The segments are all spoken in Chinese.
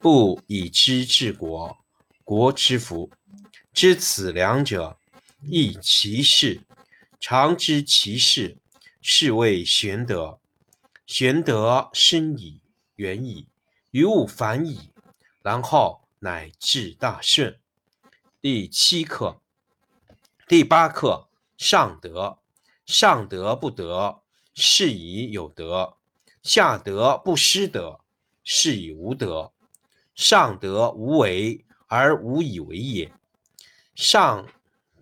不以知治国，国之福。知此两者，亦其事。常知其事，是谓玄德。玄德深矣，远矣，于物反矣，然后乃至大顺。第七课，第八课，上德。上德不德，是以有德；下德不失德，是以无德。上德无为而无以为也，上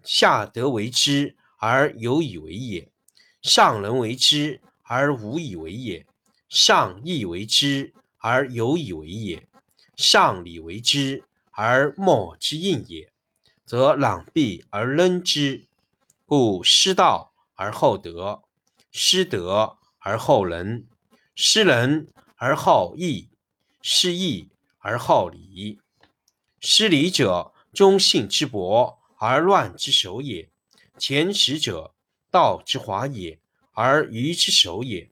下德为之而有以为也。上人为之而无以为也，上义为之而有以为也，上礼为之而莫之应也，则攘臂而扔之。故失道而后德，失德而后仁，失仁而后义，失义。而好礼，失礼者，忠信之薄而乱之首也；前识者，道之华也而愚之首也。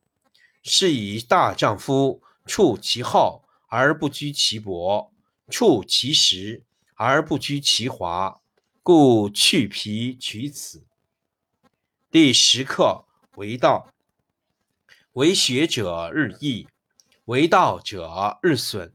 是以大丈夫处其厚而不居其薄，处其实而不居其华。故去皮取此。第十课为道，为学者日益，为道者日损。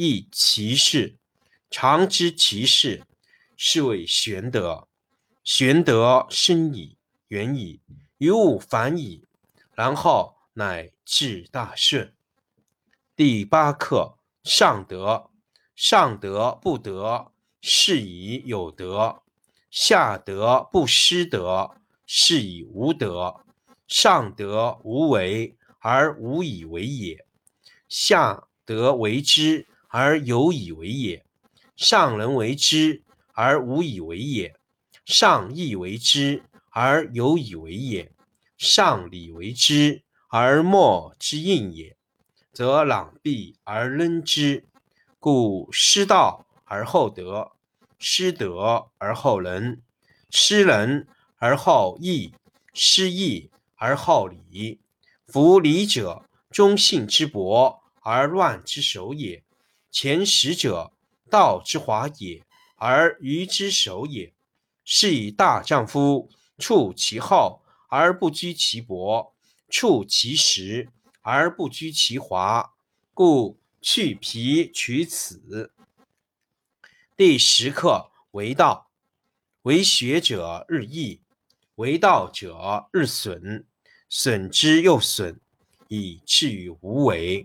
亦其事，常知其事，是谓玄德。玄德深矣，远矣，于物反矣，然后乃至大顺。第八课：上德。上德不德，是以有德；下德不失德，是以无德。上德无为而无以为也，下德为之。而有以为也，上人为之而无以为也，上义为之而有以为也，上礼为之而莫之应也，则攘臂而扔之。故失道而后德，失德而后仁，失仁而后义，失义而后礼。夫礼者，忠信之薄而乱之首也。前识者，道之华也，而愚之首也。是以大丈夫处其厚而不居其薄，处其实而不居其华。故去皮取此。第十课为道，为学者日益，为道者日损，损之又损，以至于无为。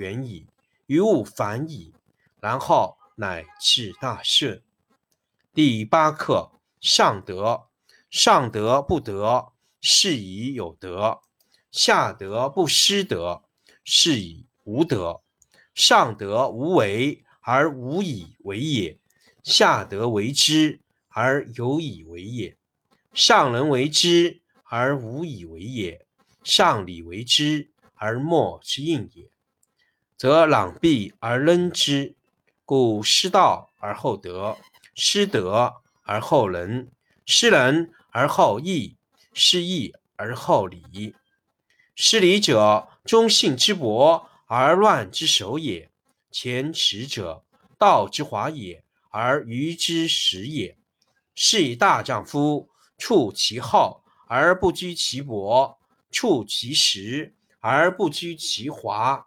远矣，于物反矣，然后。乃至大顺。第八课：上德。上德不德，是以有德；下德不失德，是以无德。上德无为而无以为也，下德为之而有以为也。上人为之而无以为也，上礼为之而莫之应也，则攘臂而扔之。故失道而后德，失德而后仁，失仁而后义，失义而后礼。失礼者，忠信之薄而乱之首也；前耻者，道之华也而愚之始也。是以大丈夫处其厚而不居其薄，处其实而不居其华。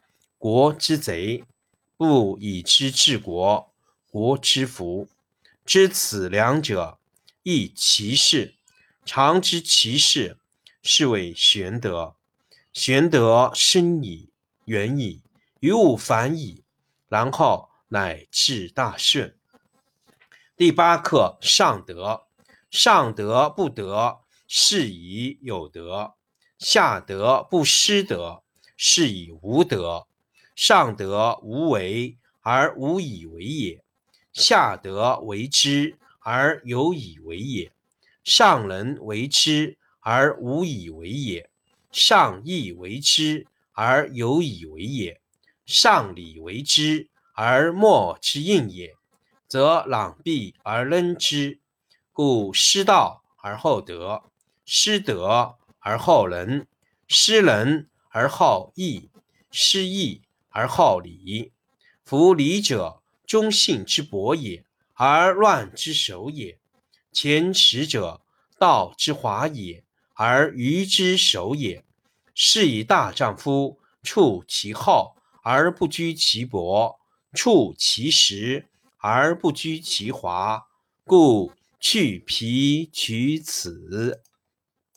国之贼；不以知治国，国之福，知此两者，亦其事。常知其事，是谓玄德。玄德深矣，远矣，于物反矣，然后乃至大顺。第八课：上德。上德不德，是以有德；下德不失德，是以无德。上德无为而无以为也。下德为之而有以为也，上人为之而无以为也，上义为之而有以为也，上礼为之而莫之应也，则攘臂而扔之。故失道而后德，失德而后仁，失仁而后义，失义而好礼。夫礼者，忠信之薄也，而乱之首也；前耻者，道之华也，而愚之首也。是以大丈夫处其厚而不居其薄，处其实而不居其华。故去皮取此。